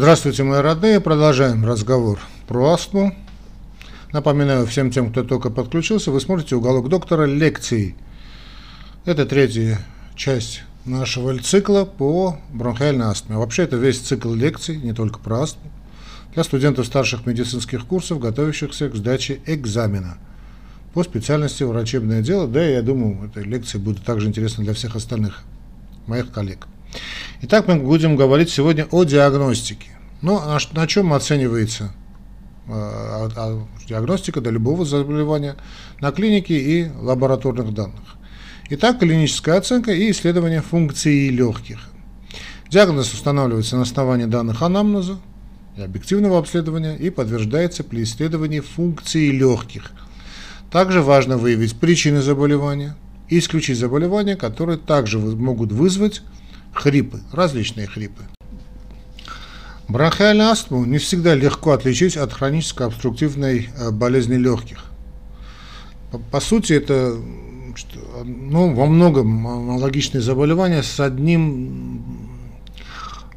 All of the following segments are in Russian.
Здравствуйте, мои родные. Продолжаем разговор про астму. Напоминаю всем тем, кто только подключился, вы смотрите «Уголок доктора» лекций. Это третья часть нашего цикла по бронхиальной астме. Вообще это весь цикл лекций, не только про астму, для студентов старших медицинских курсов, готовящихся к сдаче экзамена по специальности врачебное дело. Да, я думаю, эта лекция будет также интересна для всех остальных моих коллег. Итак, мы будем говорить сегодня о диагностике. Ну, на, на чем оценивается э, а, а, диагностика до любого заболевания? На клинике и лабораторных данных. Итак, клиническая оценка и исследование функции легких. Диагноз устанавливается на основании данных анамнеза и объективного обследования и подтверждается при исследовании функции легких. Также важно выявить причины заболевания и исключить заболевания, которые также могут вызвать хрипы, различные хрипы. Бронхиальную астму не всегда легко отличить от хронической обструктивной э, болезни легких. По, по сути, это ну, во многом аналогичные заболевания с одним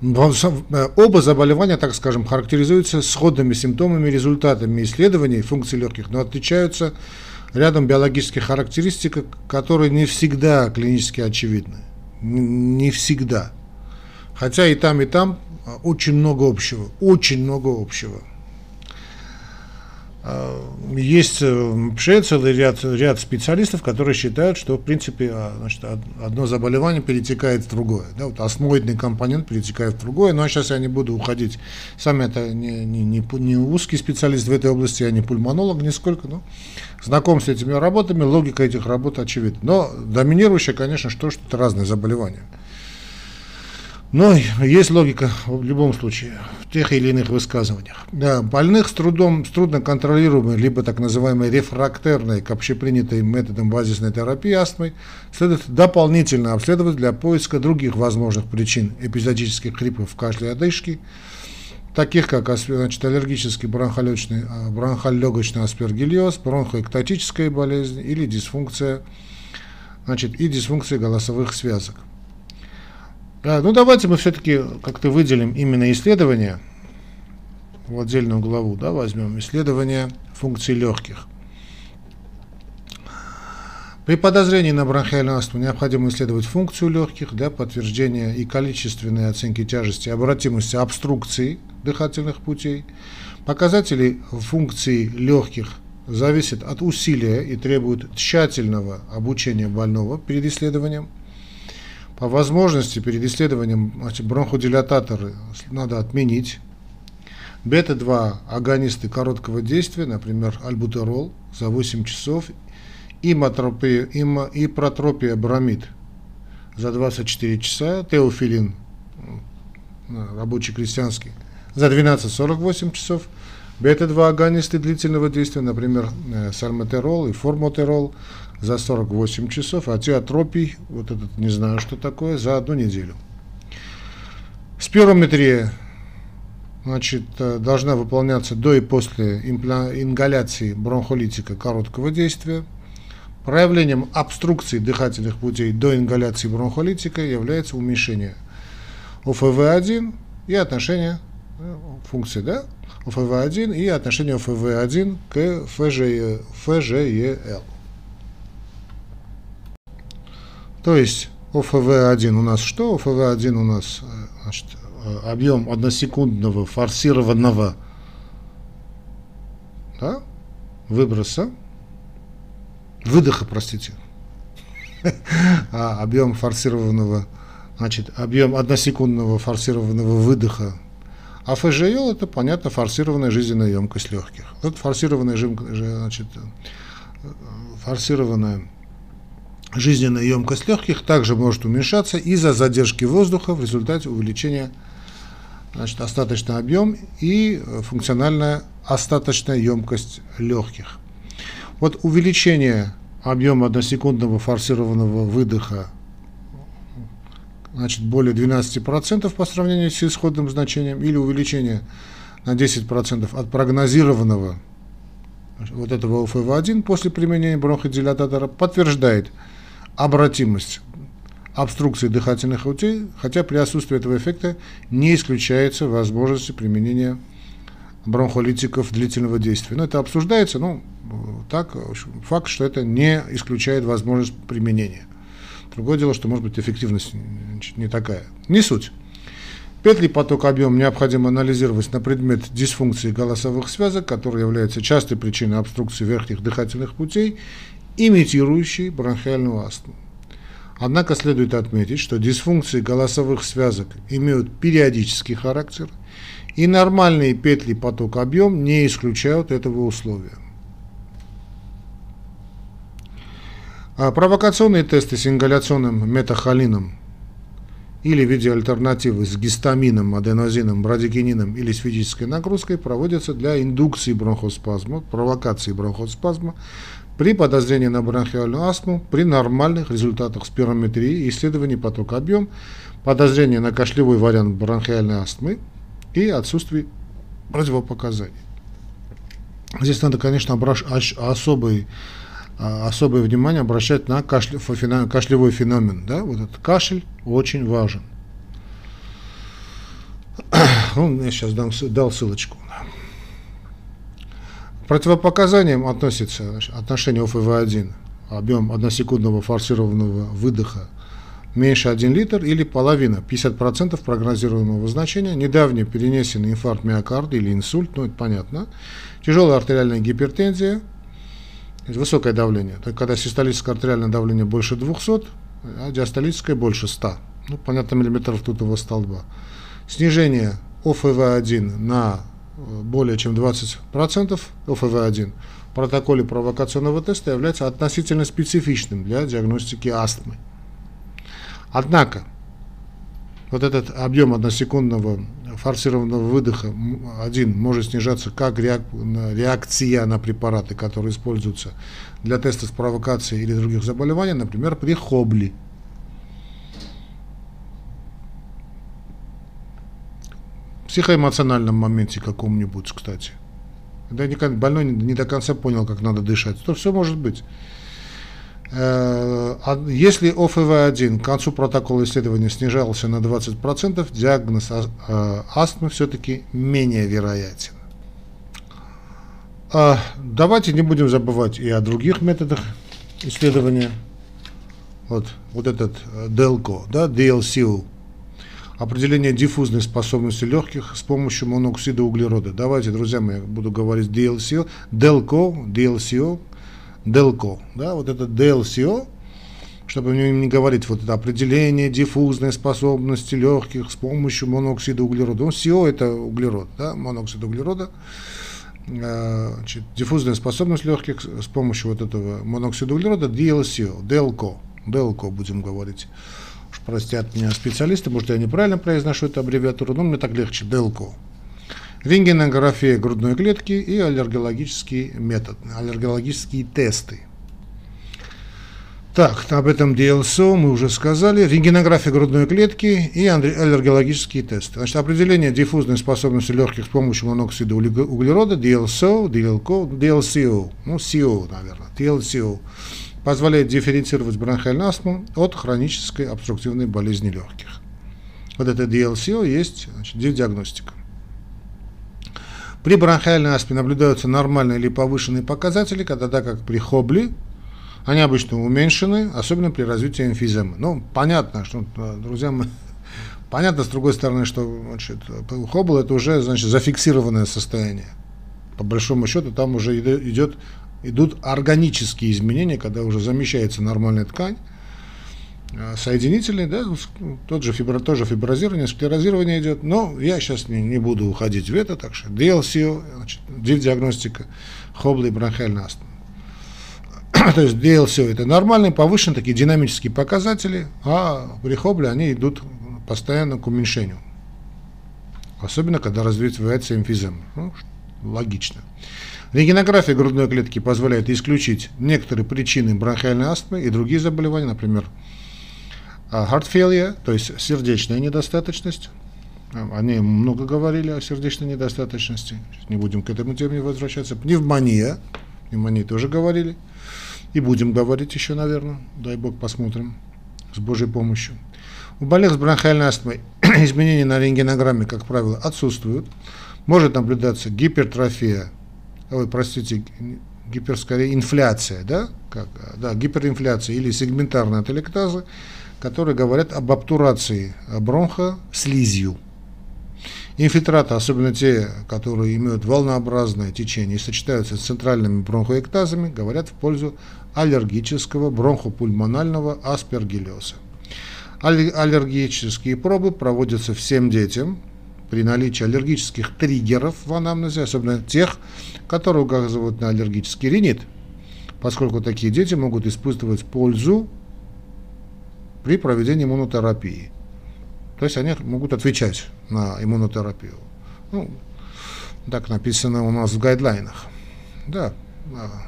э, Оба заболевания, так скажем, характеризуются сходными симптомами, результатами исследований функций легких, но отличаются рядом биологических характеристик, которые не всегда клинически очевидны не всегда. Хотя и там, и там а, очень много общего, очень много общего. Есть вообще э, целый ряд, ряд специалистов, которые считают, что в принципе а, значит, одно заболевание перетекает в другое. Да, вот осмоидный компонент перетекает в другое, но сейчас я не буду уходить. Сам это не, не, не, не узкий специалист в этой области, я не пульмонолог нисколько, но знаком с этими работами, логика этих работ очевидна. Но доминирующее, конечно, что, что это разные заболевания. Но есть логика в любом случае в тех или иных высказываниях. Да, больных с трудом, с трудно контролируемой, либо так называемой рефрактерной к общепринятой методом базисной терапии астмой следует дополнительно обследовать для поиска других возможных причин эпизодических хрипов, кашля и одышки, таких как значит, аллергический бронхолегочный, а, бронхолегочный аспергиллез, бронхоэктатическая болезнь или дисфункция, значит, и дисфункция голосовых связок. А, ну давайте мы все-таки как-то выделим именно исследование в отдельную главу, да, возьмем исследование функций легких. При подозрении на бронхиальную астму необходимо исследовать функцию легких для подтверждения и количественной оценки тяжести обратимости обструкции дыхательных путей. Показатели функций легких зависят от усилия и требуют тщательного обучения больного перед исследованием. По возможности перед исследованием бронходилататоры надо отменить. Бета-2 агонисты короткого действия, например, альбутерол за 8 часов имотропия,имо, и протропия бромид за 24 часа, теофилин, рабочий крестьянский, за 12-48 часов, бета-2 агонисты длительного действия, например, э, сальметерол и формотерол за 48 часов, а теотропий, вот этот не знаю, что такое, за одну неделю. Спирометрия значит, э, должна выполняться до и после ингаляции бронхолитика короткого действия. Проявлением обструкции дыхательных путей до ингаляции бронхолитика является уменьшение ОФВ1 и отношение э, функции да, ОФВ1 и отношение ОФВ1 к ФЖЕ, ФЖЕЛ. То есть ОФВ1 у нас что? ОФВ1 у нас э, значит, э, объем односекундного форсированного да, выброса выдоха, простите, а объем форсированного, значит, объем односекундного форсированного выдоха. А ФЖЛ это, понятно, форсированная жизненная емкость легких. Вот форсированная, значит, форсированная жизненная емкость легких также может уменьшаться из-за задержки воздуха в результате увеличения значит, остаточный объем и функциональная остаточная емкость легких. Вот увеличение объема односекундного форсированного выдоха значит, более 12% по сравнению с исходным значением или увеличение на 10% от прогнозированного вот этого ОФВ1 после применения бронходилататора подтверждает обратимость обструкции дыхательных путей, хотя при отсутствии этого эффекта не исключается возможность применения бронхолитиков длительного действия. Но это обсуждается, ну, так, факт, что это не исключает возможность применения. Другое дело, что может быть эффективность не такая. Не суть. Петли поток объем необходимо анализировать на предмет дисфункции голосовых связок, которые являются частой причиной обструкции верхних дыхательных путей, имитирующей бронхиальную астму. Однако следует отметить, что дисфункции голосовых связок имеют периодический характер, и нормальные петли поток объем не исключают этого условия. А провокационные тесты с ингаляционным метахолином или в виде альтернативы с гистамином, аденозином, брадикинином или с физической нагрузкой проводятся для индукции бронхоспазма, провокации бронхоспазма при подозрении на бронхиальную астму, при нормальных результатах спирометрии и исследований потока объем, подозрение на кашлевой вариант бронхиальной астмы и отсутствие противопоказаний. Здесь надо, конечно, особый а, особое внимание обращать на кашле, кашлевой феномен. Да? Вот этот кашель очень важен. Ну, я сейчас дам, дал ссылочку. Противопоказаниям относится отношение ОФВ-1, объем односекундного форсированного выдоха меньше 1 литр или половина, 50% прогнозируемого значения, недавний перенесенный инфаркт миокарда или инсульт, ну это понятно, тяжелая артериальная гипертензия – высокое давление. То есть, когда систолическое артериальное давление больше 200, а диастолическое больше 100. Ну, понятно, миллиметров тутового столба. Снижение ОФВ1 на более чем 20% ОФВ1 в протоколе провокационного теста является относительно специфичным для диагностики астмы. Однако, вот этот объем односекундного форсированного выдоха один может снижаться как реакция на препараты, которые используются для теста с провокацией или других заболеваний, например, при хобли. Психоэмоциональном моменте каком-нибудь, кстати. Да никогда больной не до конца понял, как надо дышать. То все может быть. Э, а если ОФВ-1 к концу протокола исследования снижался на 20%, диагноз э, астмы все-таки менее вероятен. А, давайте не будем забывать и о других методах исследования. Вот, вот этот DELCO, э, да, DLCO, определение диффузной способности легких с помощью моноксида углерода. Давайте, друзья мои, буду говорить DLCO, DELCO, DLCO, Delco, да, вот это DLCO, чтобы не говорить вот это определение диффузной способности легких с помощью моноксида углерода. Ну, CO это углерод, да, моноксид углерода. Э, значит, диффузная способность легких с помощью вот этого моноксида углерода DLCO, DELCO, DELCO будем говорить. Уж простят меня специалисты, может я неправильно произношу эту аббревиатуру, но мне так легче, DELCO рентгенография грудной клетки и аллергологический метод, аллергологические тесты. Так, об этом DLSO мы уже сказали. Рентгенография грудной клетки и аллергологические тесты. Значит, определение диффузной способности легких с помощью моноксида углерода DLSO, DLCO, DLCO, ну CO, наверное, DLCO, позволяет дифференцировать бронхиальную астму от хронической обструктивной болезни легких. Вот это DLCO есть значит, диагностика. При бронхиальной астме наблюдаются нормальные или повышенные показатели, тогда как при хобли они обычно уменьшены, особенно при развитии эмфиземы. Ну, понятно, что, друзья, мы, понятно, с другой стороны, что значит, хобл это уже значит, зафиксированное состояние. По большому счету там уже идет, идут органические изменения, когда уже замещается нормальная ткань, Э, соединительный, да, тот же фибро, тоже фиброзирование, склерозирование идет, но я сейчас не, не буду уходить в это, так что DLCO, значит, диагностика хобли и бронхиальной астмы. То есть DLCO это нормальные, повышенные такие динамические показатели, а при хобле они идут постоянно к уменьшению. Особенно, когда развивается эмфизема. Ну, логично. Рентгенография грудной клетки позволяет исключить некоторые причины бронхиальной астмы и другие заболевания, например, а heart failure, то есть сердечная недостаточность. Они много говорили о сердечной недостаточности. Не будем к этому теме возвращаться. Пневмония. Пневмонии тоже говорили. И будем говорить еще, наверное. Дай бог посмотрим. с Божьей помощью. У больных с бронхиальной астмой изменения на рентгенограмме, как правило, отсутствуют. Может наблюдаться гипертрофия, ой, простите, гипер, скорее, инфляция, да, как, да, гиперинфляция или сегментарная ателектаза, которые говорят об обтурации бронха слизью. Инфильтраты, особенно те, которые имеют волнообразное течение и сочетаются с центральными бронхоэктазами, говорят в пользу аллергического бронхопульмонального аспергиллеза. Аллергические пробы проводятся всем детям при наличии аллергических триггеров в анамнезе, особенно тех, которые указывают на аллергический ринит, поскольку такие дети могут испытывать пользу при проведении иммунотерапии. То есть они могут отвечать на иммунотерапию. Ну, так написано у нас в гайдлайнах. Да,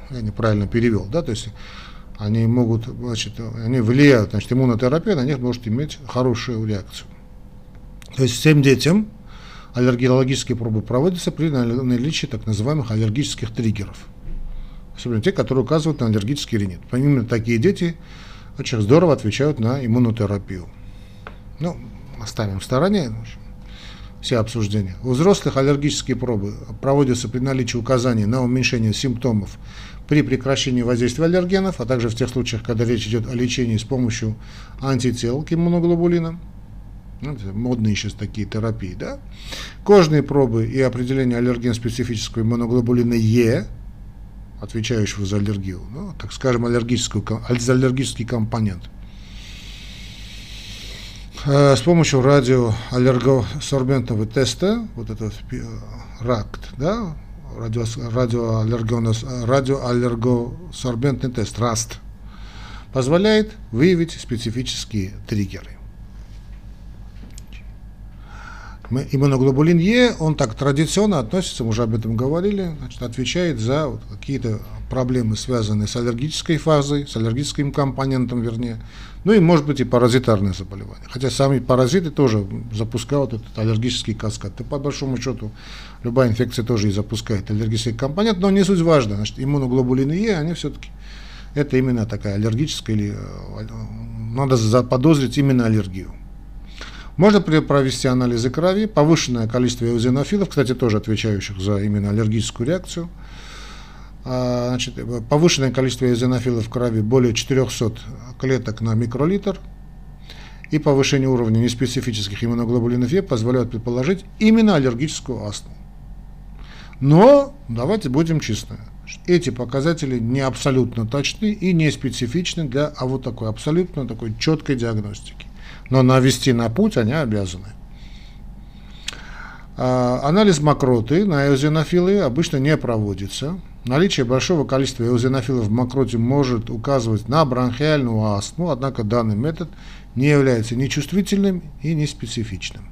я неправильно перевел, да, то есть они могут, значит, они влияют, значит, иммунотерапия на них может иметь хорошую реакцию. То есть всем детям аллергологические пробы проводятся при наличии так называемых аллергических триггеров. Особенно те, которые указывают на аллергический ринит. Именно такие дети очень здорово отвечают на иммунотерапию. Ну, оставим в стороне все обсуждения. У взрослых аллергические пробы проводятся при наличии указаний на уменьшение симптомов при прекращении воздействия аллергенов, а также в тех случаях, когда речь идет о лечении с помощью антител к иммуноглобулинам. Ну, модные сейчас такие терапии, да? Кожные пробы и определение аллерген-специфического иммуноглобулина Е, отвечающего за аллергию, ну, так скажем, аллергическую, аллергический компонент. Э, с помощью радиоаллергосорбентного теста, вот этот э, РАКТ, да, радио, радиоаллергосорбентный тест, РАСТ, позволяет выявить специфические триггеры. Иммуноглобулин Е, он так традиционно относится, мы уже об этом говорили, значит, отвечает за вот какие-то проблемы, связанные с аллергической фазой, с аллергическим компонентом, вернее, ну и, может быть, и паразитарные заболевания. Хотя сами паразиты тоже запускают этот аллергический каскад. И по большому счету любая инфекция тоже и запускает аллергический компонент, но не суть важно. Значит, иммуноглобулины Е, они все-таки, это именно такая аллергическая, или э, надо заподозрить именно аллергию. Можно провести анализы крови, повышенное количество эозинофилов, кстати, тоже отвечающих за именно аллергическую реакцию. А, значит, повышенное количество эозинофилов в крови более 400 клеток на микролитр и повышение уровня неспецифических иммуноглобулинов Е позволяют предположить именно аллергическую астму. Но давайте будем честны. Эти показатели не абсолютно точны и не специфичны для а вот такой абсолютно такой четкой диагностики но навести на путь они обязаны. А, анализ мокроты на эозинофилы обычно не проводится. Наличие большого количества эозинофилов в мокроте может указывать на бронхиальную астму, однако данный метод не является ни чувствительным и не специфичным.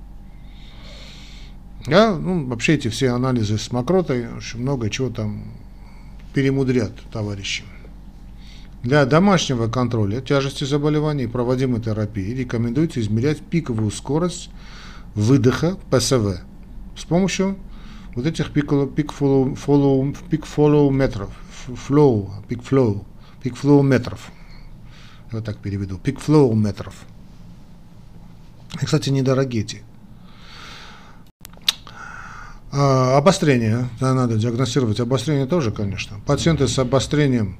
Да, ну, вообще эти все анализы с мокротой, очень много чего там перемудрят товарищи. Для домашнего контроля тяжести заболеваний и проводимой терапии рекомендуется измерять пиковую скорость выдоха ПСВ с помощью вот этих пикфлоуметров, flow, пик-флоу, пикфлоуметров. Я вот так переведу, пикфлоуметров. И, кстати, недорогие эти. А, обострение, да, надо диагностировать обострение тоже, конечно. Пациенты с обострением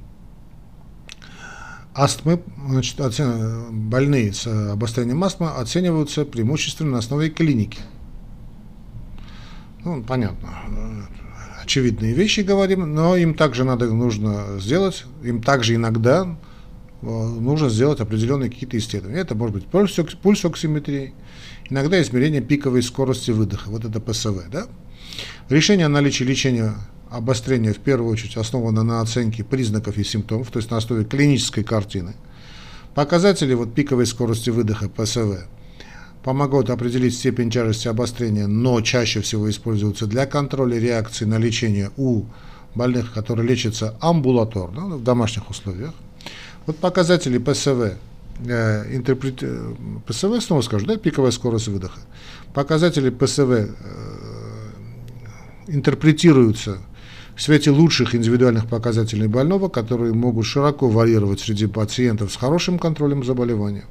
Астмы, значит, оцен... больные с обострением астмы оцениваются преимущественно на основе клиники. Ну, понятно, очевидные вещи говорим, но им также надо, нужно сделать, им также иногда э, нужно сделать определенные какие-то исследования. Это может быть пульсоксиметрия, иногда измерение пиковой скорости выдоха, вот это ПСВ. Да? Решение о наличии лечения обострение в первую очередь основано на оценке признаков и симптомов, то есть на основе клинической картины. Показатели вот, пиковой скорости выдоха ПСВ помогают определить степень тяжести обострения, но чаще всего используются для контроля реакции на лечение у больных, которые лечатся амбулаторно, ну, в домашних условиях. Вот показатели ПСВ, э, интерпрет... Э, ПСВ, снова скажу, да, пиковая скорость выдоха. Показатели ПСВ э, интерпретируются в свете лучших индивидуальных показателей больного, которые могут широко варьировать среди пациентов с хорошим контролем заболевания.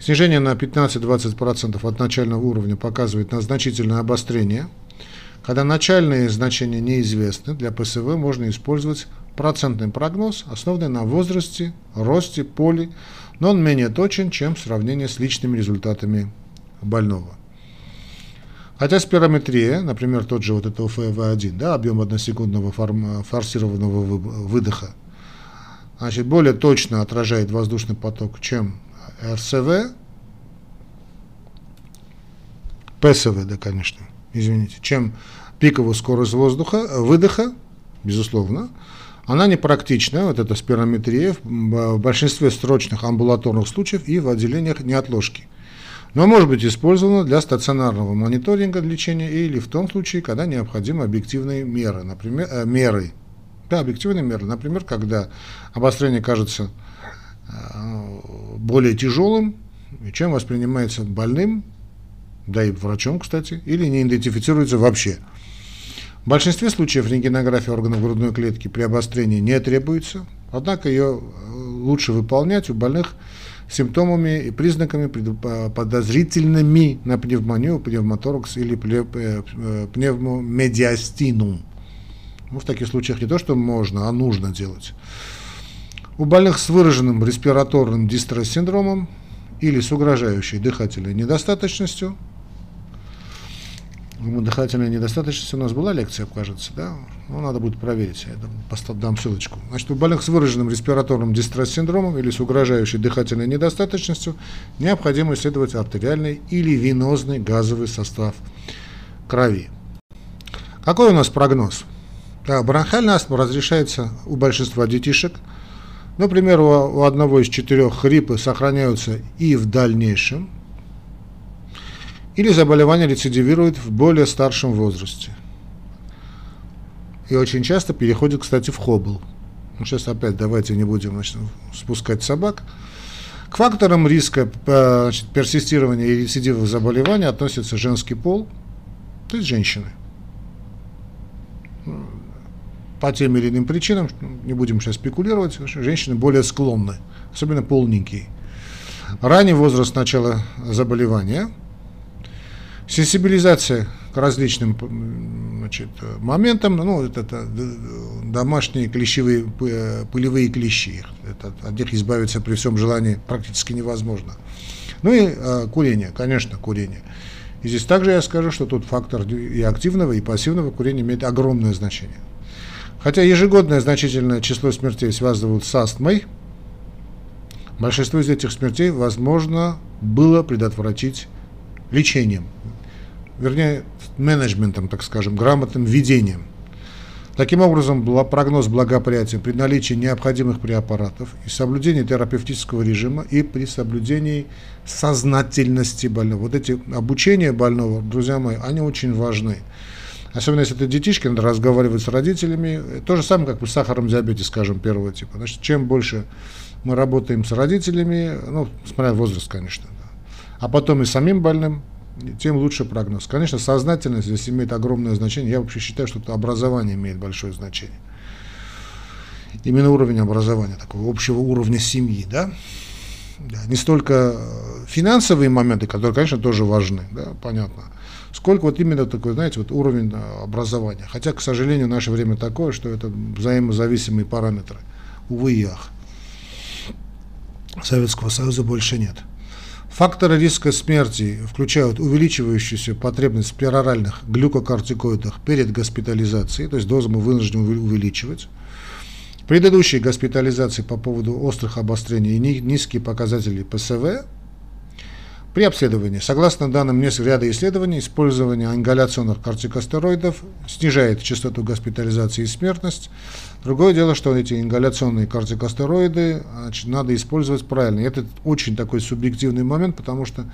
Снижение на 15-20% от начального уровня показывает на значительное обострение. Когда начальные значения неизвестны, для ПСВ можно использовать процентный прогноз, основанный на возрасте, росте, поле, но он менее точен, чем в сравнении с личными результатами больного. Хотя спирометрия, например, тот же вот это ФВ1, да, объем односекундного форсированного выдоха, значит, более точно отражает воздушный поток, чем РСВ, ПСВ, да, конечно, извините, чем пиковую скорость воздуха, выдоха, безусловно, она непрактична, вот эта спирометрия, в большинстве срочных амбулаторных случаев и в отделениях неотложки. Но может быть использована для стационарного мониторинга лечения или в том случае, когда необходимы объективные меры, например, э, меры. Да, объективные меры, например, когда обострение кажется Э, более тяжелым, чем воспринимается больным, да и врачом, кстати, или не идентифицируется вообще. В большинстве случаев рентгенография органов грудной клетки при обострении не требуется, однако ее э, лучше выполнять у больных симптомами и признаками подозрительными на пневмонию, пневмоторакс или э, пневмомедиастину. Ну, в таких случаях не то, что можно, а нужно делать. У больных с выраженным респираторным дистресс-синдромом или с угрожающей дыхательной недостаточностью, дыхательная недостаточность у нас была лекция, кажется, да? Ну, надо будет проверить, я дам ссылочку. Значит, у больных с выраженным респираторным дистресс-синдромом или с угрожающей дыхательной недостаточностью необходимо исследовать артериальный или венозный газовый состав крови. Какой у нас прогноз? Да, бронхиальная астма разрешается у большинства детишек – Например, у одного из четырех хрипы сохраняются и в дальнейшем, или заболевание рецидивирует в более старшем возрасте. И очень часто переходит, кстати, в хобл. Ну, сейчас опять давайте не будем значит, спускать собак. К факторам риска э, значит, персистирования и рецидивов заболевания относится женский пол, то есть женщины по тем или иным причинам, не будем сейчас спекулировать, женщины более склонны, особенно полненькие. Ранний возраст начала заболевания, сенсибилизация к различным значит, моментам, ну, это, это домашние клещевые, пылевые клещи, это, от них избавиться при всем желании практически невозможно. Ну и э, курение, конечно, курение. И здесь также я скажу, что тут фактор и активного, и пассивного курения имеет огромное значение. Хотя ежегодное значительное число смертей связывают с астмой, большинство из этих смертей возможно было предотвратить лечением, вернее, менеджментом, так скажем, грамотным ведением. Таким образом, прогноз благоприятия при наличии необходимых препаратов и соблюдении терапевтического режима и при соблюдении сознательности больного. Вот эти обучения больного, друзья мои, они очень важны. Особенно если это детишки, надо разговаривать с родителями. То же самое, как при сахарном диабете, скажем, первого типа. Значит, чем больше мы работаем с родителями, ну, смотря возраст, конечно, да, а потом и самим больным, тем лучше прогноз. Конечно, сознательность здесь имеет огромное значение. Я вообще считаю, что это образование имеет большое значение. Именно уровень образования, такого общего уровня семьи, да. да не столько финансовые моменты, которые, конечно, тоже важны, да, понятно, сколько вот именно такой, знаете, вот уровень образования. Хотя, к сожалению, наше время такое, что это взаимозависимые параметры. Увы и ах. Советского Союза больше нет. Факторы риска смерти включают увеличивающуюся потребность в пероральных глюкокортикоидах перед госпитализацией, то есть дозу мы вынуждены увеличивать. Предыдущие госпитализации по поводу острых обострений и низкие показатели ПСВ при обследовании, согласно данным нескольких ряда исследований, использование ингаляционных кортикостероидов снижает частоту госпитализации и смертность. Другое дело, что эти ингаляционные кортикостероиды значит, надо использовать правильно. И это очень такой субъективный момент, потому что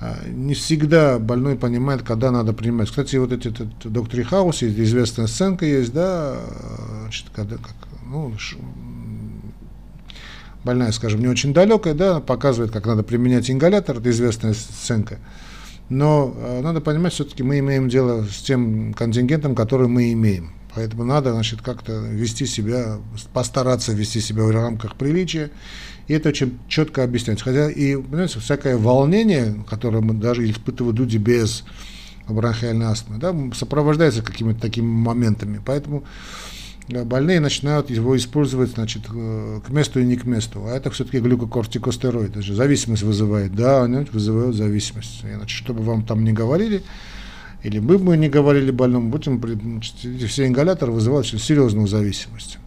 э, не всегда больной понимает, когда надо принимать. Кстати, вот эти этот, доктор Хаус, известная сценка есть, да, значит, когда, как, ну, больная, скажем, не очень далекая, да, показывает, как надо применять ингалятор, это известная сценка. Но э, надо понимать, все-таки мы имеем дело с тем контингентом, который мы имеем. Поэтому надо, значит, как-то вести себя, постараться вести себя в рамках приличия. И это очень четко объясняется. Хотя и, понимаете, всякое волнение, которое мы даже испытывают люди без бронхиальной астмы, да, сопровождается какими-то такими моментами. Поэтому э, больные начинают его использовать значит, э, к месту и не к месту. А это все-таки глюкокортикостероид. Это же зависимость вызывает. Да, они вызывают зависимость. Иначе, чтобы вам там не говорили, или мы бы не говорили больному, будем, значит, все ингаляторы вызывают серьезную зависимость.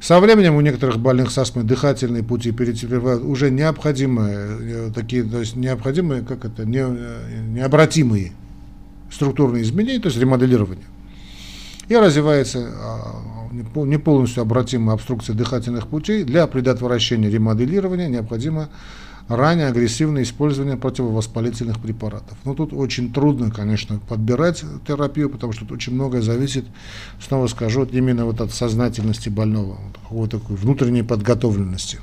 Со временем у некоторых больных с астмой дыхательные пути перетерпевают уже необходимые, э, такие, то есть необходимые, как это, не, необратимые структурные изменения, то есть ремоделирование. И развивается а, не полностью обратимая обструкция дыхательных путей. Для предотвращения ремоделирования необходимо ранее агрессивное использование противовоспалительных препаратов. Но тут очень трудно, конечно, подбирать терапию, потому что тут очень многое зависит, снова скажу, именно вот от сознательности больного, вот такой внутренней подготовленности.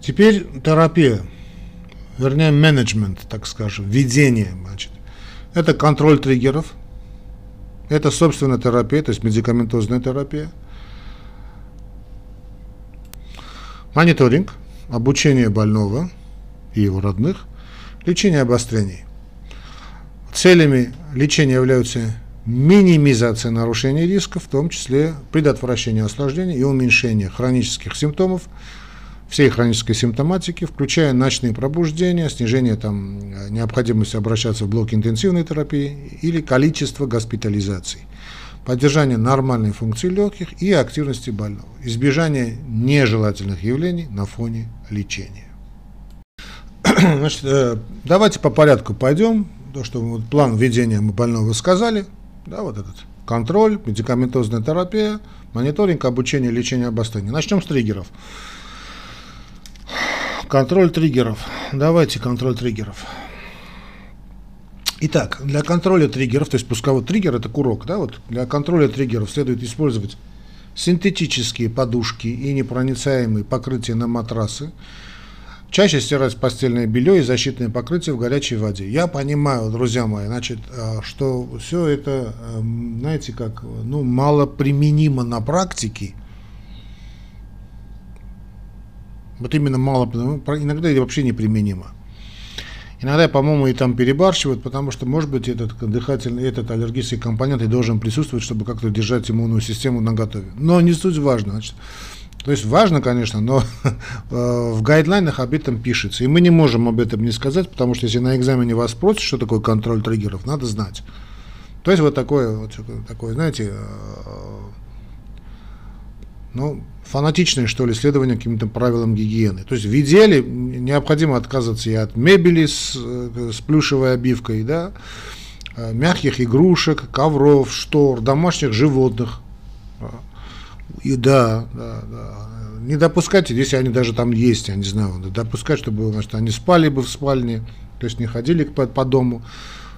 Теперь терапия вернее, менеджмент, так скажем, ведение, значит. Это контроль триггеров, это, собственно, терапия, то есть медикаментозная терапия, мониторинг, обучение больного и его родных, лечение обострений. Целями лечения являются минимизация нарушений риска, в том числе предотвращение осложнений и уменьшение хронических симптомов, всей хронической симптоматики, включая ночные пробуждения, снижение там, необходимости обращаться в блок интенсивной терапии или количество госпитализаций, поддержание нормальной функции легких и активности больного, избежание нежелательных явлений на фоне лечения. Значит, э, давайте по порядку пойдем. То, что вот план введения мы больного сказали, да, вот этот контроль, медикаментозная терапия, мониторинг, обучение, лечение, обострение. Начнем с триггеров. Контроль триггеров. Давайте контроль триггеров. Итак, для контроля триггеров, то есть пусковой триггер это курок, да, вот для контроля триггеров следует использовать синтетические подушки и непроницаемые покрытия на матрасы. Чаще стирать постельное белье и защитное покрытие в горячей воде. Я понимаю, друзья мои, значит, а, что все это, эм, знаете, как, ну, мало применимо на практике, Вот именно мало, ну, иногда это вообще неприменимо. Иногда, по-моему, и там перебарщивают, потому что, может быть, этот дыхательный, этот аллергический компонент и должен присутствовать, чтобы как-то держать иммунную систему на готове. Но не суть важно. Значит, то есть важно, конечно, но э, в гайдлайнах об этом пишется. И мы не можем об этом не сказать, потому что если на экзамене вас спросят, что такое контроль триггеров, надо знать. То есть вот такое, вот такое знаете, э, ну, фанатичное, что ли, следование каким-то правилам гигиены. То есть в идеале необходимо отказываться и от мебели с, э, с плюшевой обивкой, да, э, мягких игрушек, ковров, штор, домашних животных. И да, да, да. Не допускать, если они даже там есть, я не знаю, допускать, чтобы значит, они спали бы в спальне, то есть не ходили по, по дому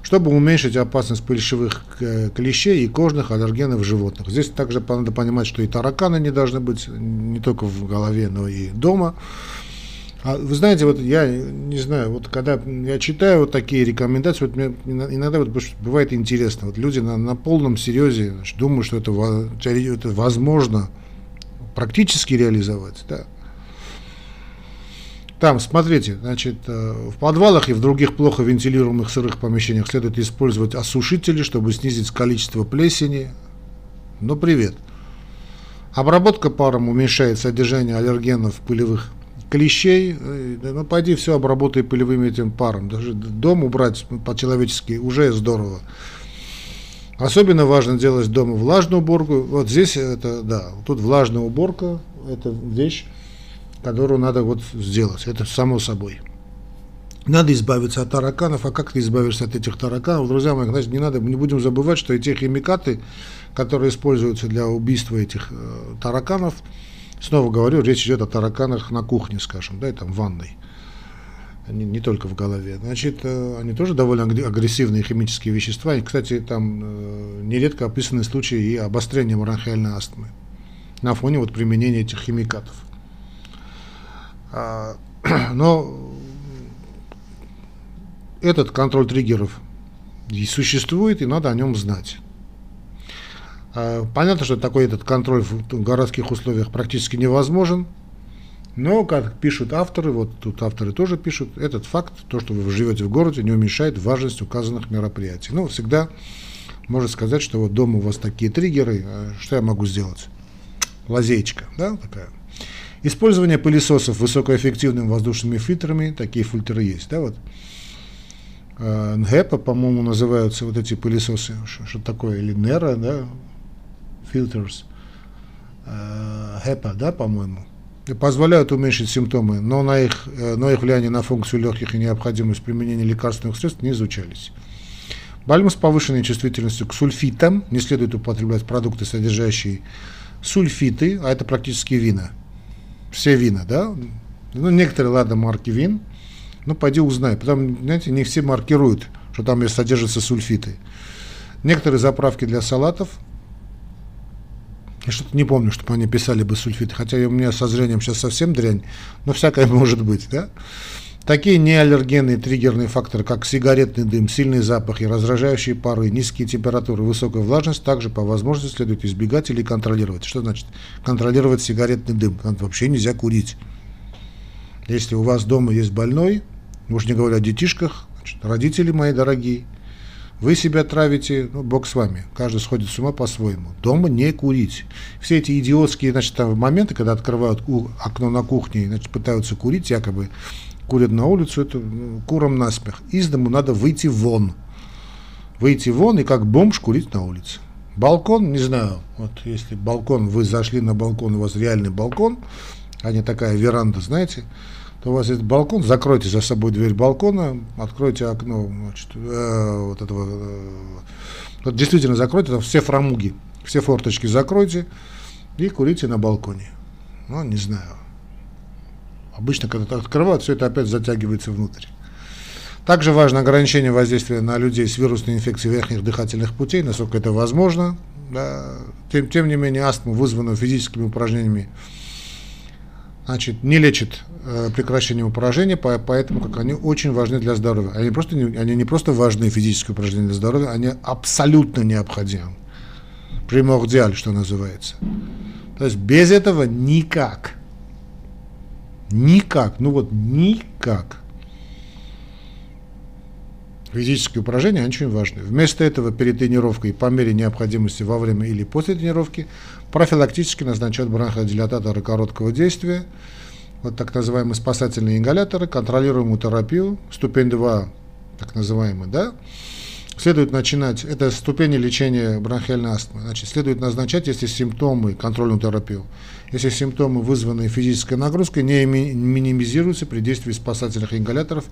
чтобы уменьшить опасность пыльшевых э, клещей и кожных аллергенов животных. Здесь также надо понимать, что и тараканы не должны быть не только в голове, но и дома. А вы знаете, вот я не знаю, вот когда я читаю вот такие рекомендации, вот мне иногда вот бывает интересно, вот люди на, на полном серьезе думают, что это, это возможно практически реализовать, да. Там, смотрите, значит, э, в подвалах и в других плохо вентилируемых сырых помещениях следует использовать осушители, чтобы снизить количество плесени. Ну, привет. Обработка паром уменьшает содержание аллергенов пылевых клещей. Э, ну, пойди все обработай пылевым этим паром. Даже дом убрать по-человечески уже здорово. Особенно важно делать дома влажную уборку. Вот здесь это, да, тут влажная уборка, это вещь которую надо вот сделать. Это само собой. Надо избавиться от тараканов. А как ты избавишься от этих тараканов? Друзья мои, значит, не надо, не будем забывать, что эти химикаты, которые используются для убийства этих э, тараканов, снова говорю, речь идет о тараканах на кухне, скажем, да, и там в ванной. Не, не только в голове. Значит, э, они тоже довольно агрессивные химические вещества. И, кстати, там э, нередко описаны случаи и обострения бронхиальной астмы на фоне вот применения этих химикатов. А, но этот контроль триггеров и существует, и надо о нем знать. А, понятно, что такой этот контроль в городских условиях практически невозможен, но, как пишут авторы, вот тут авторы тоже пишут, этот факт, то, что вы живете в городе, не уменьшает важность указанных мероприятий. Ну, всегда можно сказать, что вот дома у вас такие триггеры, а что я могу сделать? Лазеечка, да, такая. Использование пылесосов высокоэффективными воздушными фильтрами, такие фильтры есть, да, вот. НГЭПа, по-моему, называются вот эти пылесосы, что, такое, или Нера, да, filters, HEPA, да, по-моему, позволяют уменьшить симптомы, но, на их, но их влияние на функцию легких и необходимость применения лекарственных средств не изучались. Больным с повышенной чувствительностью к сульфитам не следует употреблять продукты, содержащие сульфиты, а это практически вина. Все вина, да? Ну, некоторые, ладно, марки вин, ну, пойди узнай. Потому, знаете, не все маркируют, что там содержатся сульфиты. Некоторые заправки для салатов я что-то не помню, чтобы они писали бы сульфиты, хотя у меня со зрением сейчас совсем дрянь, но всякое может быть, да? Такие неаллергенные триггерные факторы, как сигаретный дым, сильный запах и раздражающие пары, низкие температуры, высокая влажность, также по возможности следует избегать или контролировать. Что значит контролировать сигаретный дым? Вообще нельзя курить. Если у вас дома есть больной, уж не говоря о детишках, значит, родители мои дорогие, вы себя травите, ну, бог с вами, каждый сходит с ума по-своему. Дома не курить. Все эти идиотские значит, там, моменты, когда открывают окно на кухне значит, пытаются курить, якобы курят на улицу, это куром насмех. Из дому надо выйти вон. Выйти вон и как бомж курить на улице. Балкон, не знаю, вот если балкон, вы зашли на балкон, у вас реальный балкон, а не такая веранда, знаете, то у вас есть балкон, закройте за собой дверь балкона, откройте окно значит, э, вот этого, э, вот действительно закройте, там все фрамуги, все форточки закройте и курите на балконе. Ну, не знаю. Обычно, когда открывают, все это опять затягивается внутрь. Также важно ограничение воздействия на людей с вирусной инфекцией верхних дыхательных путей, насколько это возможно. Да. Тем, тем не менее, астму, вызванную физическими упражнениями, значит, не лечит э, прекращение упражнений, по, поэтому как они очень важны для здоровья. Они, просто не, они не просто важны физические упражнения для здоровья, они абсолютно необходимы. Примордиаль, что называется. То есть без этого никак. Никак. Ну вот никак. Физические упражнения очень важны. Вместо этого перед тренировкой по мере необходимости во время или после тренировки профилактически назначают бронходилататоры короткого действия, вот так называемые спасательные ингаляторы, контролируемую терапию, ступень 2, так называемый, да, следует начинать, это ступени лечения бронхиальной астмы, значит, следует назначать, если симптомы, контрольную терапию, если симптомы, вызванные физической нагрузкой, не минимизируются при действии спасательных ингаляторов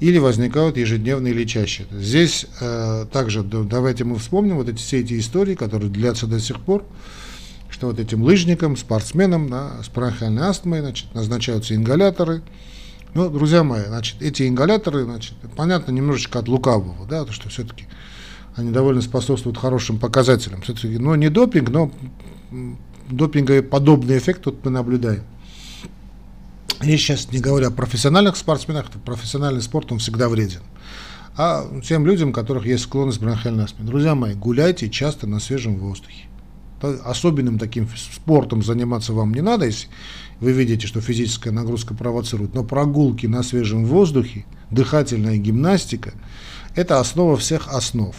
или возникают ежедневно или чаще. Здесь э, также давайте мы вспомним вот эти, все эти истории, которые длятся до сих пор, что вот этим лыжникам, спортсменам да, с бронхиальной астмой значит, назначаются ингаляторы, ну, друзья мои, значит, эти ингаляторы, значит, понятно, немножечко от лукавого, да, то, что все-таки они довольно способствуют хорошим показателям. Все-таки, ну, не допинг, но допинговый эффект тут мы наблюдаем. И сейчас не говоря о профессиональных спортсменах, то профессиональный спорт, он всегда вреден. А тем людям, у которых есть склонность к бронхиальной астме. Друзья мои, гуляйте часто на свежем воздухе. Особенным таким спортом заниматься вам не надо, если вы видите, что физическая нагрузка провоцирует, но прогулки на свежем воздухе, дыхательная гимнастика – это основа всех основ.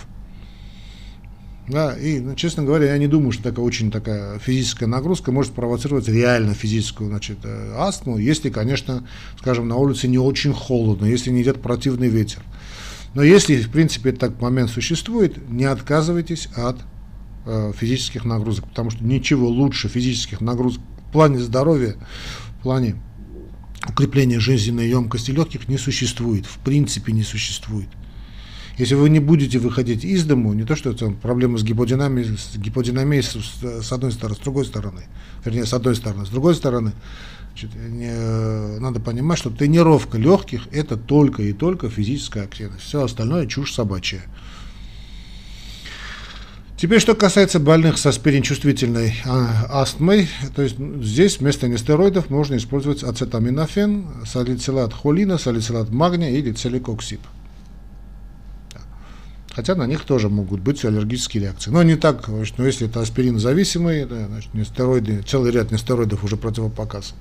Да, и, ну, честно говоря, я не думаю, что такая очень такая физическая нагрузка может провоцировать реально физическую значит, э, астму, если, конечно, скажем, на улице не очень холодно, если не идет противный ветер. Но если, в принципе, этот момент существует, не отказывайтесь от э, физических нагрузок, потому что ничего лучше физических нагрузок в плане здоровья, в плане укрепления жизненной емкости легких не существует, в принципе не существует. Если вы не будете выходить из дому, не то что там проблемы с гиподинамией, с, гиподинамией с, с одной стороны, с другой стороны, вернее, с одной стороны, с другой стороны, значит, не, надо понимать, что тренировка легких – это только и только физическая активность. Все остальное – чушь собачья. Теперь, что касается больных со аспирин-чувствительной а, астмой, то есть здесь вместо нестероидов можно использовать ацетаминофен, салицилат холина, салицилат магния или целикоксип. хотя на них тоже могут быть аллергические реакции. Но не так, значит, но если это аспирин зависимый, значит, нестероиды, целый ряд нестероидов уже противопоказан.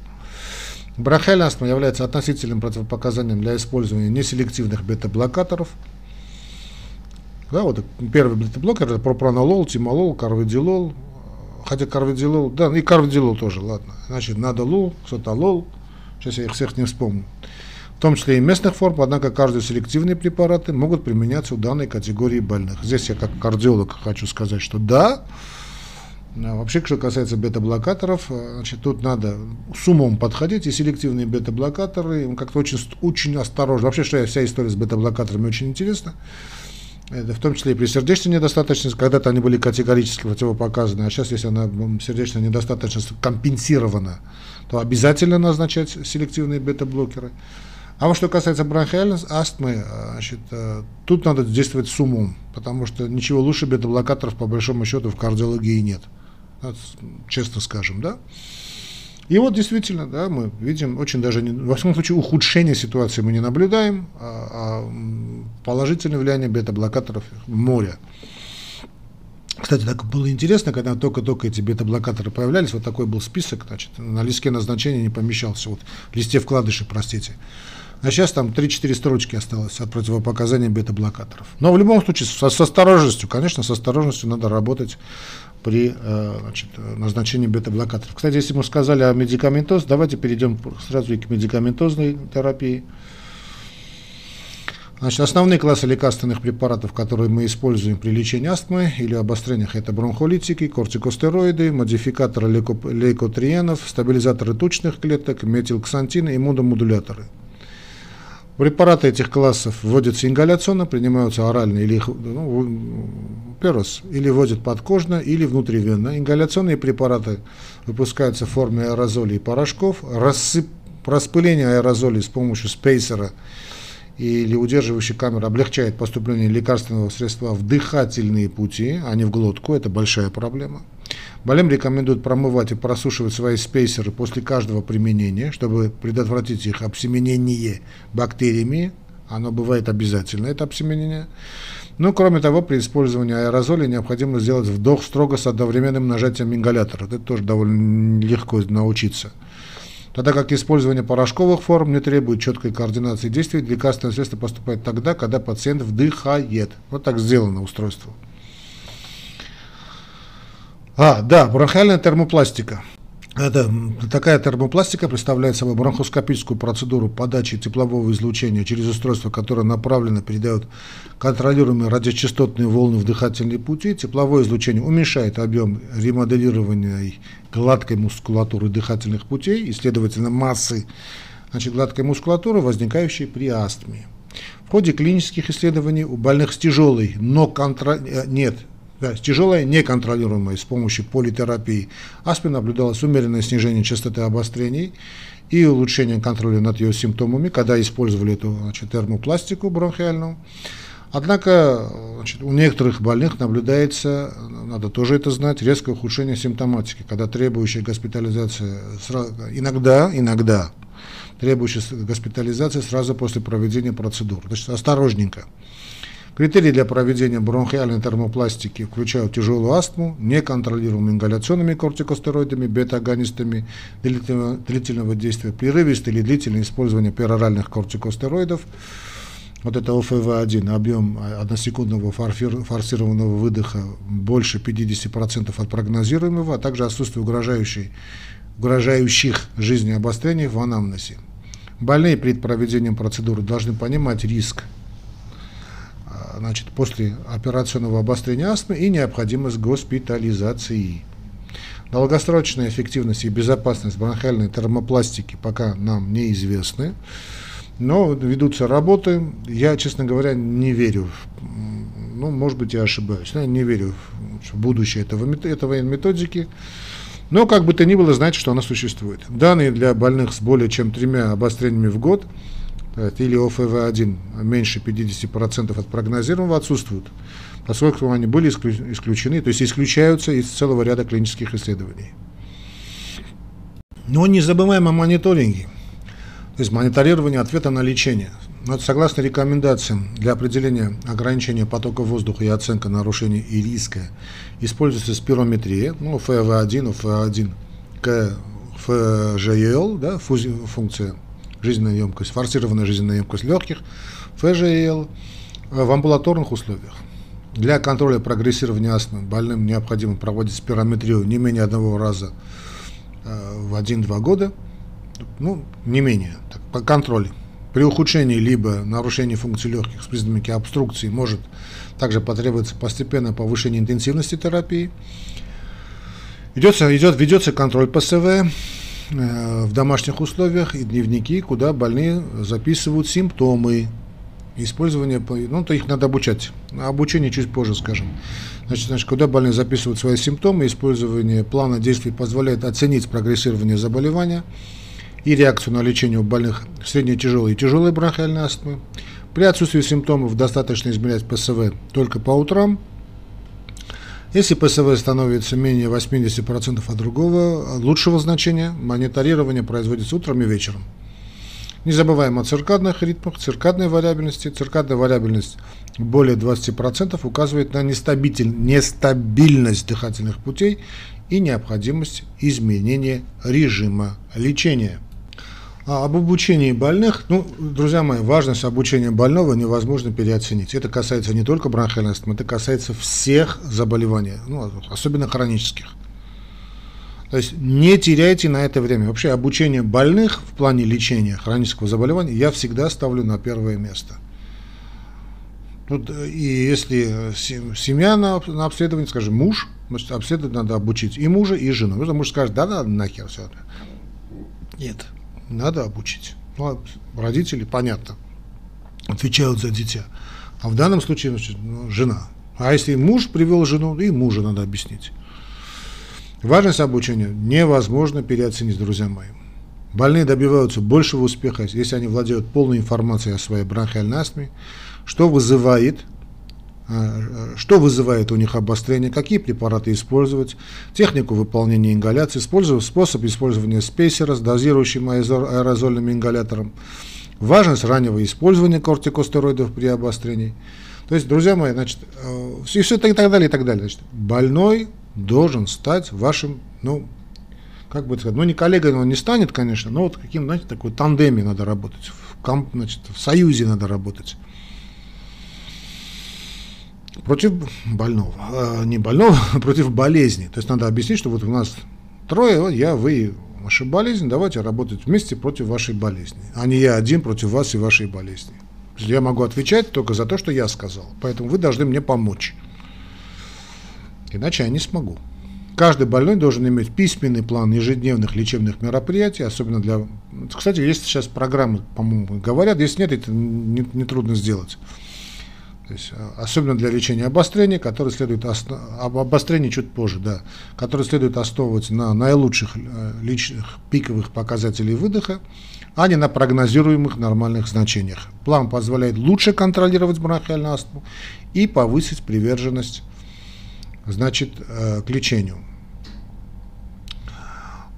Бронхиальная астма является относительным противопоказанием для использования неселективных бета-блокаторов. Да, вот первый бета-блокер это пропранолол, тимолол, карвидилол, хотя карвидилол, да, и карвидилол тоже, ладно. Значит, надолол, сотолол, сейчас я их всех не вспомню. В том числе и местных форм, однако каждые селективные препараты могут применяться у данной категории больных. Здесь я как кардиолог хочу сказать, что да, а Вообще, что касается бета-блокаторов, э, значит, тут надо с умом подходить, и селективные бета-блокаторы, как-то очень, очень осторожно. Вообще, что вся история с бета-блокаторами очень интересна. Это в том числе и при сердечной недостаточности, когда-то они были категорически противопоказаны, а сейчас, если она сердечная недостаточность компенсирована, то обязательно назначать селективные бета-блокеры. А вот что касается бронхиальной астмы, э, значит, э, тут надо действовать с умом, потому что ничего лучше бета-блокаторов по большому счету в кардиологии нет честно скажем, да. И вот действительно, да, мы видим очень даже, не, во всяком случае, ухудшение ситуации мы не наблюдаем, а, а положительное влияние бета-блокаторов моря. Кстати, так было интересно, когда только-только эти бета-блокаторы появлялись, вот такой был список, значит, на листке назначения не помещался, вот в листе вкладыши, простите. А сейчас там 3-4 строчки осталось от противопоказаний бета-блокаторов. Но в любом случае, со, с осторожностью, конечно, с осторожностью надо работать при э, значит, назначении бета-блокаторов. Кстати, если мы сказали о медикаментоз, давайте перейдем сразу и к медикаментозной терапии. Значит, основные классы лекарственных препаратов, которые мы используем при лечении астмы или обострениях, это бронхолитики, кортикостероиды, модификаторы лейкотриенов, стабилизаторы тучных клеток, метилксантины, иммуномодуляторы – Препараты этих классов вводятся ингаляционно, принимаются орально или ну, перос, или вводят подкожно, или внутривенно. Ингаляционные препараты выпускаются в форме аэрозолей и порошков. Рассып, распыление аэрозолей с помощью спейсера или удерживающей камеры облегчает поступление лекарственного средства в дыхательные пути, а не в глотку. Это большая проблема. Болем рекомендуют промывать и просушивать свои спейсеры после каждого применения, чтобы предотвратить их обсеменение бактериями. Оно бывает обязательно, это обсеменение. Ну, кроме того, при использовании аэрозоля необходимо сделать вдох строго с одновременным нажатием ингалятора. Это тоже довольно легко научиться. Тогда как использование порошковых форм не требует четкой координации действий, лекарственное средство поступает тогда, когда пациент вдыхает. Вот так сделано устройство. А, да, бронхиальная термопластика. Это, такая термопластика представляет собой бронхоскопическую процедуру подачи теплового излучения через устройство, которое направленно передает контролируемые радиочастотные волны в дыхательные пути. Тепловое излучение уменьшает объем ремоделирования гладкой мускулатуры дыхательных путей и, следовательно, массы значит, гладкой мускулатуры, возникающей при астме. В ходе клинических исследований у больных с тяжелой, но контро... Э, нет, да, тяжелая, неконтролируемая с помощью политерапии астмы наблюдалось умеренное снижение частоты обострений и улучшение контроля над ее симптомами, когда использовали эту значит, термопластику бронхиальную. Однако значит, у некоторых больных наблюдается, надо тоже это знать, резкое ухудшение симптоматики, когда требующая госпитализация иногда, иногда требующая госпитализации сразу после проведения процедур. Значит, осторожненько. Критерии для проведения бронхиальной термопластики включают тяжелую астму, неконтролируемыми ингаляционными кортикостероидами, бета-агонистами длительного, длительного действия, прерывистое или длительное использование пероральных кортикостероидов, вот это ОФВ-1, объем односекундного форсированного выдоха больше 50% от прогнозируемого, а также отсутствие угрожающей, угрожающих жизни обострений в анамнезе. Больные перед проведением процедуры должны понимать риск значит, после операционного обострения астмы и необходимость госпитализации. Долгосрочная эффективность и безопасность бронхиальной термопластики пока нам неизвестны, но ведутся работы. Я, честно говоря, не верю, ну, может быть, я ошибаюсь, но я не верю в будущее этого, этого методики. Но, как бы то ни было, знайте, что она существует. Данные для больных с более чем тремя обострениями в год – или ОФВ-1 меньше 50% от прогнозируемого отсутствуют, поскольку они были исключены, то есть исключаются из целого ряда клинических исследований. Но не забываем о мониторинге, то есть мониторирование ответа на лечение. Вот согласно рекомендациям для определения ограничения потока воздуха и оценка нарушений и риска используется спирометрия, ну, ФВ1, ФВ1, КФЖЛ, да, функция жизненная емкость, форсированная жизненная емкость легких, ФЖЛ в амбулаторных условиях. Для контроля прогрессирования астмы больным необходимо проводить спирометрию не менее одного раза э, в 1-2 года, ну, не менее, контролю. При ухудшении либо нарушении функций легких с признаками обструкции может также потребоваться постепенное повышение интенсивности терапии. Идется, идет, ведется контроль ПСВ э, в домашних условиях и дневники, куда больные записывают симптомы использование, ну, то их надо обучать. Обучение чуть позже скажем. Значит, значит, когда больные записывают свои симптомы, использование плана действий позволяет оценить прогрессирование заболевания и реакцию на лечение у больных средней тяжелой и тяжелой бронхиальной астмы. При отсутствии симптомов достаточно измерять ПСВ только по утрам. Если ПСВ становится менее 80% от другого, лучшего значения, мониторирование производится утром и вечером. Не забываем о циркадных ритмах, циркадной вариабельности. Циркадная вариабельность более 20% указывает на нестабильность дыхательных путей и необходимость изменения режима лечения. А об обучении больных, ну, друзья мои, важность обучения больного невозможно переоценить. Это касается не только бронхиальной астмы, это касается всех заболеваний, ну, особенно хронических. То есть не теряйте на это время. Вообще обучение больных в плане лечения хронического заболевания я всегда ставлю на первое место. Тут, и если семья на, на обследовании, скажем, муж, значит, обследовать надо обучить и мужа, и жену. Потому муж скажет, да, да, нахер все это. Нет, надо обучить. Ну, а родители, понятно, отвечают за дитя. А в данном случае, значит, ну, жена. А если муж привел жену, и мужа надо объяснить. Важность обучения невозможно переоценить, друзья мои. Больные добиваются большего успеха, если они владеют полной информацией о своей бронхиальной астме, что вызывает, что вызывает у них обострение, какие препараты использовать, технику выполнения ингаляции, способ использования спейсера с дозирующим аэрозольным ингалятором, важность раннего использования кортикостероидов при обострении. То есть, друзья мои, значит, э, и все и так далее, и так далее. Значит, больной должен стать вашим, ну, как бы сказать, ну не коллегой он не станет, конечно, но вот каким, знаете, такой тандеме надо работать, в, комп, значит, в союзе надо работать. Против больного, а не больного, а против болезни. То есть надо объяснить, что вот у нас трое, я, вы, ваша болезнь, давайте работать вместе против вашей болезни, а не я один против вас и вашей болезни. Я могу отвечать только за то, что я сказал, поэтому вы должны мне помочь. Иначе я не смогу. Каждый больной должен иметь письменный план ежедневных лечебных мероприятий, особенно для... Кстати, есть сейчас программы, по-моему, говорят, если нет, это нетрудно не, не сделать. То есть, а, особенно для лечения обострений, которые следует осно... об обострении чуть позже, да, которые следует основывать на наилучших э, личных пиковых показателей выдоха, а не на прогнозируемых нормальных значениях. План позволяет лучше контролировать бронхиальную астму и повысить приверженность значит, э, к лечению.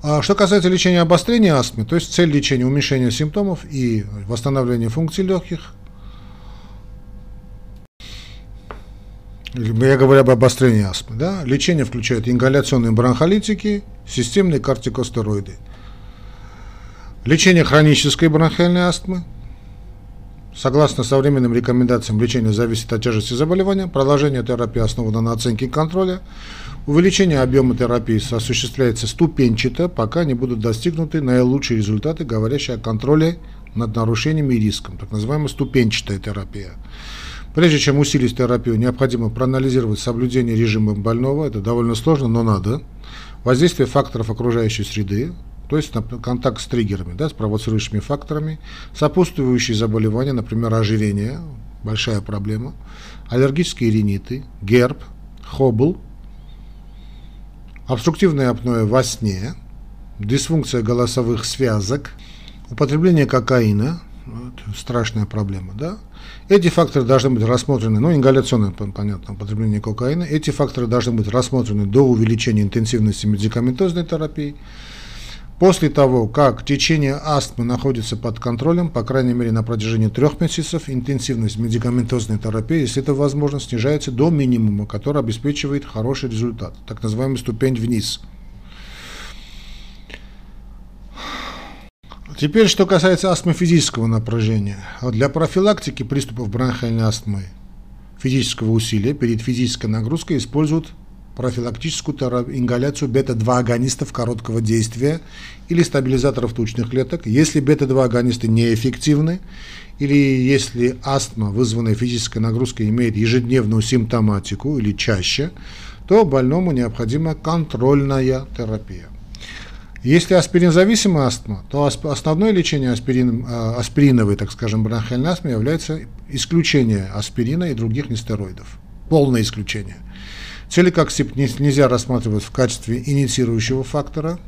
А что касается лечения обострения астмы, то есть цель лечения уменьшения симптомов и восстановления функций легких. Я говорю об обострении астмы. Да? Лечение включает ингаляционные бронхолитики, системные кортикостероиды. Лечение хронической бронхиальной астмы, Согласно современным рекомендациям, лечение зависит от тяжести заболевания, продолжение терапии основано на оценке контроля, увеличение объема терапии осуществляется ступенчато, пока не будут достигнуты наилучшие результаты, говорящие о контроле над нарушениями и риском, так называемая ступенчатая терапия. Прежде чем усилить терапию, необходимо проанализировать соблюдение режима больного, это довольно сложно, но надо, воздействие факторов окружающей среды, то есть контакт с триггерами, да, с провоцирующими факторами, сопутствующие заболевания, например, ожирение, большая проблема, аллергические риниты, герб, хоббл, обструктивное апноэ во сне, дисфункция голосовых связок, употребление кокаина, вот, страшная проблема, да. Эти факторы должны быть рассмотрены, ну, ингаляционное, понятно, употребление кокаина, эти факторы должны быть рассмотрены до увеличения интенсивности медикаментозной терапии, После того, как течение астмы находится под контролем, по крайней мере на протяжении трех месяцев, интенсивность медикаментозной терапии, если это возможно, снижается до минимума, который обеспечивает хороший результат, так называемый ступень вниз. Теперь, что касается астмы физического напряжения. Для профилактики приступов бронхиальной астмы физического усилия перед физической нагрузкой используют профилактическую ингаляцию бета-2 агонистов короткого действия или стабилизаторов тучных клеток. Если бета-2 агонисты неэффективны или если астма, вызванная физической нагрузкой, имеет ежедневную симптоматику или чаще, то больному необходима контрольная терапия. Если аспиринзависимая астма, то основное лечение аспирин, а, аспириновой, так скажем, бронхиальной астмы является исключение аспирина и других нестероидов. Полное исключение. Целикоксип нельзя рассматривать в качестве инициирующего фактора,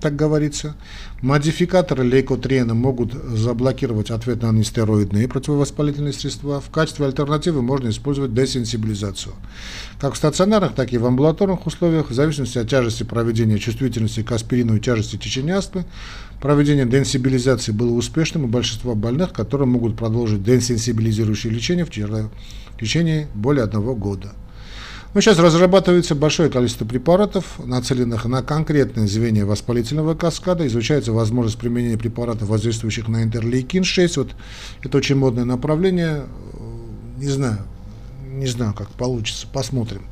так говорится. Модификаторы лейкотриена могут заблокировать ответ на нестероидные противовоспалительные средства. В качестве альтернативы можно использовать десенсибилизацию. Как в стационарных, так и в амбулаторных условиях, в зависимости от тяжести проведения чувствительности к аспирину и тяжести течения астмы, проведение денсибилизации было успешным, и большинство больных, которые могут продолжить денсенсибилизирующее лечение в течение более одного года. Но сейчас разрабатывается большое количество препаратов, нацеленных на конкретные звенья воспалительного каскада. Изучается возможность применения препаратов, воздействующих на интерлейкин-6. Вот это очень модное направление. Не знаю, не знаю, как получится, посмотрим.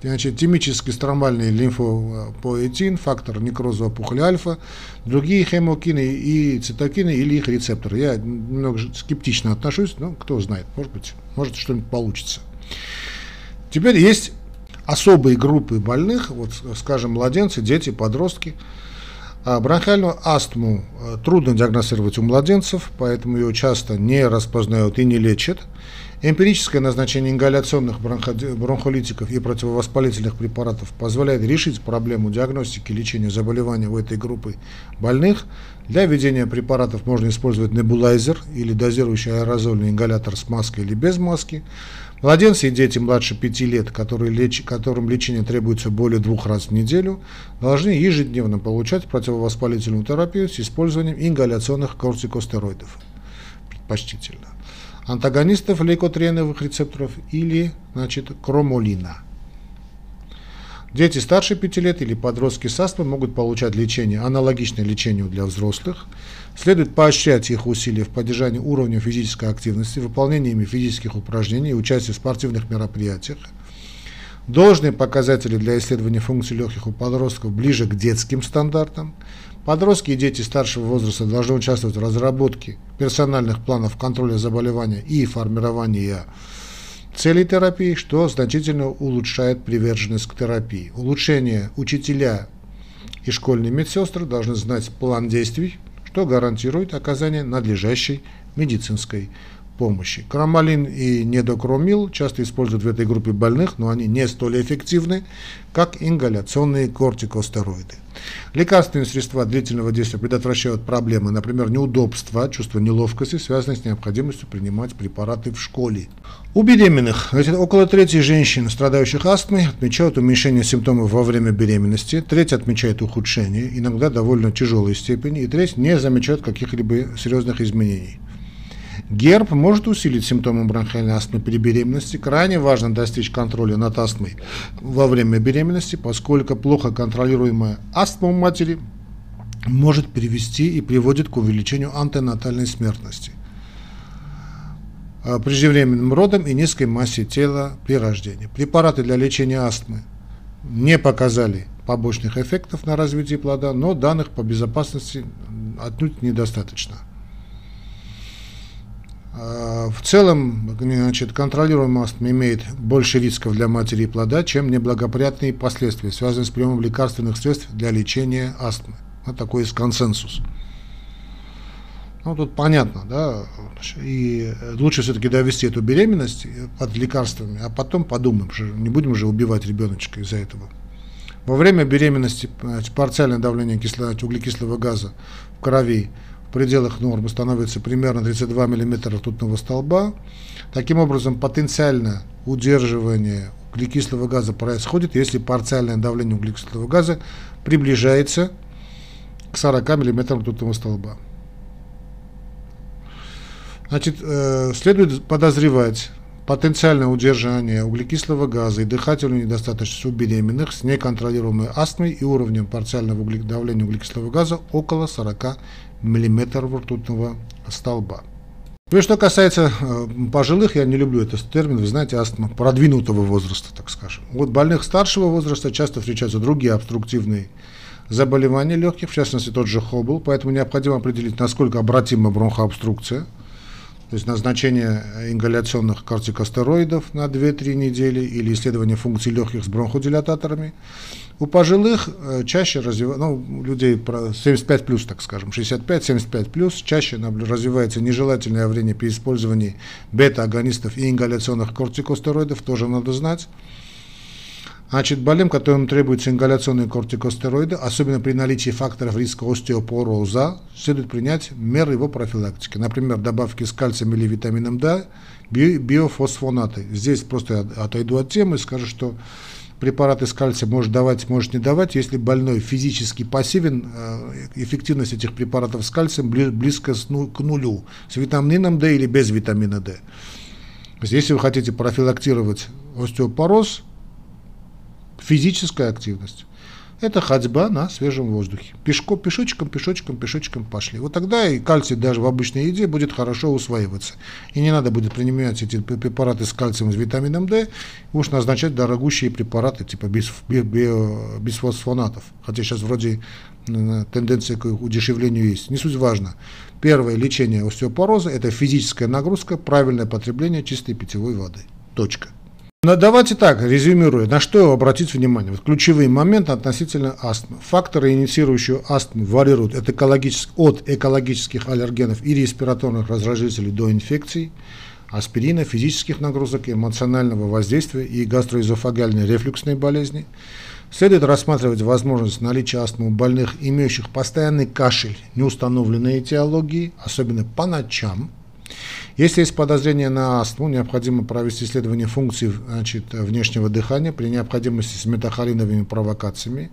Значит, тимический стромбальный лимфопоэтин, фактор некроза опухоли альфа, другие хемокины и цитокины или их рецепторы. Я немного скептично отношусь, но кто знает, может быть, может что-нибудь получится. Теперь есть особые группы больных, вот, скажем, младенцы, дети, подростки. А бронхиальную астму э, трудно диагностировать у младенцев, поэтому ее часто не распознают и не лечат. Эмпирическое назначение ингаляционных бронхолитиков и противовоспалительных препаратов позволяет решить проблему диагностики и лечения заболеваний у этой группы больных. Для введения препаратов можно использовать небулайзер или дозирующий аэрозольный ингалятор с маской или без маски. Младенцы и дети младше 5 лет, которые леч... которым лечение требуется более двух раз в неделю, должны ежедневно получать противовоспалительную терапию с использованием ингаляционных кортикостероидов, предпочтительно, антагонистов лейкотриеновых рецепторов или значит, кромолина – Дети старше 5 лет или подростки с астмой могут получать лечение, аналогичное лечению для взрослых. Следует поощрять их усилия в поддержании уровня физической активности, выполнениями физических упражнений и участии в спортивных мероприятиях. Должные показатели для исследования функций легких у подростков ближе к детским стандартам. Подростки и дети старшего возраста должны участвовать в разработке персональных планов контроля заболевания и формирования целей терапии, что значительно улучшает приверженность к терапии. Улучшение учителя и школьные медсестры должны знать план действий, что гарантирует оказание надлежащей медицинской помощи. Кромалин и недокромил часто используют в этой группе больных, но они не столь эффективны, как ингаляционные кортикостероиды. Лекарственные средства длительного действия предотвращают проблемы, например, неудобства, чувство неловкости, связанные с необходимостью принимать препараты в школе. У беременных около трети женщин, страдающих астмой, отмечают уменьшение симптомов во время беременности, треть отмечает ухудшение, иногда довольно тяжелой степени, и треть не замечают каких-либо серьезных изменений. Герб может усилить симптомы бронхиальной астмы при беременности. Крайне важно достичь контроля над астмой во время беременности, поскольку плохо контролируемая астма у матери может привести и приводит к увеличению антенатальной смертности а, преждевременным родом и низкой массе тела при рождении. Препараты для лечения астмы не показали побочных эффектов на развитие плода, но данных по безопасности отнюдь недостаточно. А, в целом, значит, контролируемая астма имеет больше рисков для матери и плода, чем неблагоприятные последствия, связанные с приемом лекарственных средств для лечения астмы. Вот такой есть консенсус. Ну, тут понятно, да, и лучше все-таки довести эту беременность под лекарствами, а потом подумаем, что не будем же убивать ребеночка из-за этого. Во время беременности парциальное давление кисло, углекислого газа в крови в пределах нормы становится примерно 32 мм ртутного столба. Таким образом, потенциально удерживание углекислого газа происходит, если парциальное давление углекислого газа приближается к 40 мм ртутного столба. Значит, э, следует подозревать потенциальное удержание углекислого газа и дыхательную недостаточность у беременных с неконтролируемой астмой и уровнем парциального давления углекислого газа около 40 мм ртутного столба. Ну и что касается э, пожилых, я не люблю этот термин, вы знаете, астма продвинутого возраста, так скажем. Вот больных старшего возраста часто встречаются другие обструктивные заболевания легких, в частности тот же Хоббл, поэтому необходимо определить, насколько обратима бронхообструкция – то есть назначение ингаляционных кортикостероидов на 2-3 недели или исследование функций легких с бронходилататорами. У пожилых э, чаще развивается, ну, людей 75 плюс, так скажем, 65-75 плюс, чаще развивается нежелательное явление при использовании бета-агонистов и ингаляционных кортикостероидов, тоже надо знать. Значит, больным, которым требуются ингаляционные кортикостероиды, особенно при наличии факторов риска остеопороза, следует принять меры его профилактики. Например, добавки с кальцием или витамином D, биофосфонаты. Здесь просто отойду от темы и скажу, что препараты с кальцием может давать, может не давать, если больной физически пассивен, э, эффективность этих препаратов с кальцием близко к нулю, с витамином D или без витамина D. Если вы хотите профилактировать остеопороз, физическая активность. Это ходьба на свежем воздухе. Пешко, пешочком, пешочком, пешочком пошли. Вот тогда и кальций даже в обычной еде будет хорошо усваиваться. И не надо будет принимать эти препараты с кальцием, с витамином D, уж назначать дорогущие препараты типа би, би, бисфосфонатов. Хотя сейчас вроде тенденция к удешевлению есть. Не суть важно. Первое лечение остеопороза – это физическая нагрузка, правильное потребление чистой питьевой воды. Точка. Но давайте так, резюмируя, на что обратить внимание. Вот ключевые моменты относительно астмы. Факторы, инициирующие астму, варьируют от, экологических, от экологических аллергенов и респираторных раздражителей до инфекций, аспирина, физических нагрузок, эмоционального воздействия и гастроэзофагальной рефлюксной болезни. Следует рассматривать возможность наличия астмы у больных, имеющих постоянный кашель неустановленной этиологии, особенно по ночам – если есть подозрение на астму, необходимо провести исследование функций значит, внешнего дыхания при необходимости с метахолиновыми провокациями.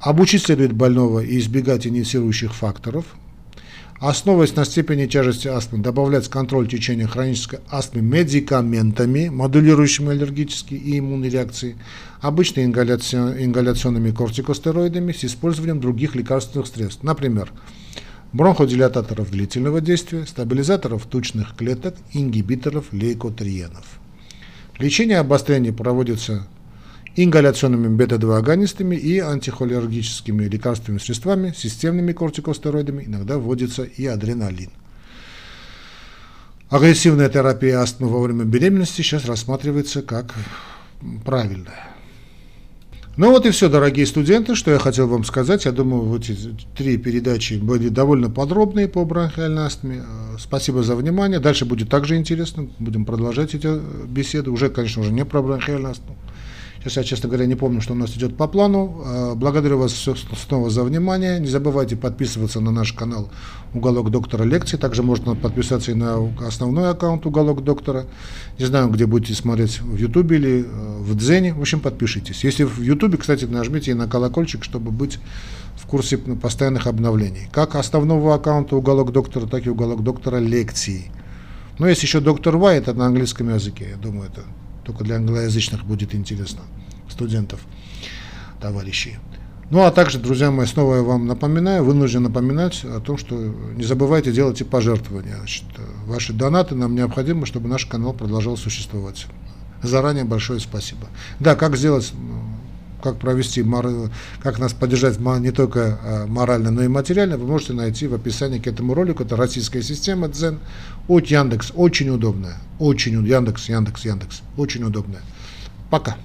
Обучить следует больного и избегать инициирующих факторов. Основываясь на степени тяжести астмы, добавлять контроль течения хронической астмы медикаментами, модулирующими аллергические и иммунные реакции, обычно ингаляционными кортикостероидами с использованием других лекарственных средств, например, бронходилататоров длительного действия, стабилизаторов тучных клеток, ингибиторов лейкотриенов. Лечение обострений проводится ингаляционными бета-2 агонистами и антихолергическими лекарственными средствами, системными кортикостероидами, иногда вводится и адреналин. Агрессивная терапия астмы во время беременности сейчас рассматривается как правильная. Ну вот и все, дорогие студенты, что я хотел вам сказать. Я думаю, вот эти три передачи были довольно подробные по бронхиальной астме. Э, спасибо за внимание. Дальше будет также интересно. Будем продолжать эти э, беседы. Уже, конечно, уже не про бронхиальную астму. Сейчас я, честно говоря, не помню, что у нас идет по плану. Э, благодарю вас снова за внимание. Не забывайте подписываться на наш канал «Уголок доктора лекции». Также можно подписаться и на основной аккаунт «Уголок доктора». Не знаю, где будете смотреть, в Ютубе или э, в Дзене. В общем, подпишитесь. Если в Ютубе, кстати, нажмите и на колокольчик, чтобы быть в курсе постоянных обновлений. Как основного аккаунта «Уголок доктора», так и «Уголок доктора лекции». Но есть еще доктор Вай, это на английском языке. Я думаю, это только для англоязычных будет интересно, студентов, товарищей. Ну а также, друзья мои, снова я вам напоминаю, вынужден напоминать о том, что не забывайте делать и пожертвования. Значит, ваши донаты нам необходимы, чтобы наш канал продолжал существовать. Заранее большое спасибо. Да, как сделать, как провести, как нас поддержать не только а, морально, но и материально, вы можете найти в описании к этому ролику. Это российская система Дзен от Яндекс. Очень удобная. Очень Яндекс, Яндекс, Яндекс. Очень удобная. Пока.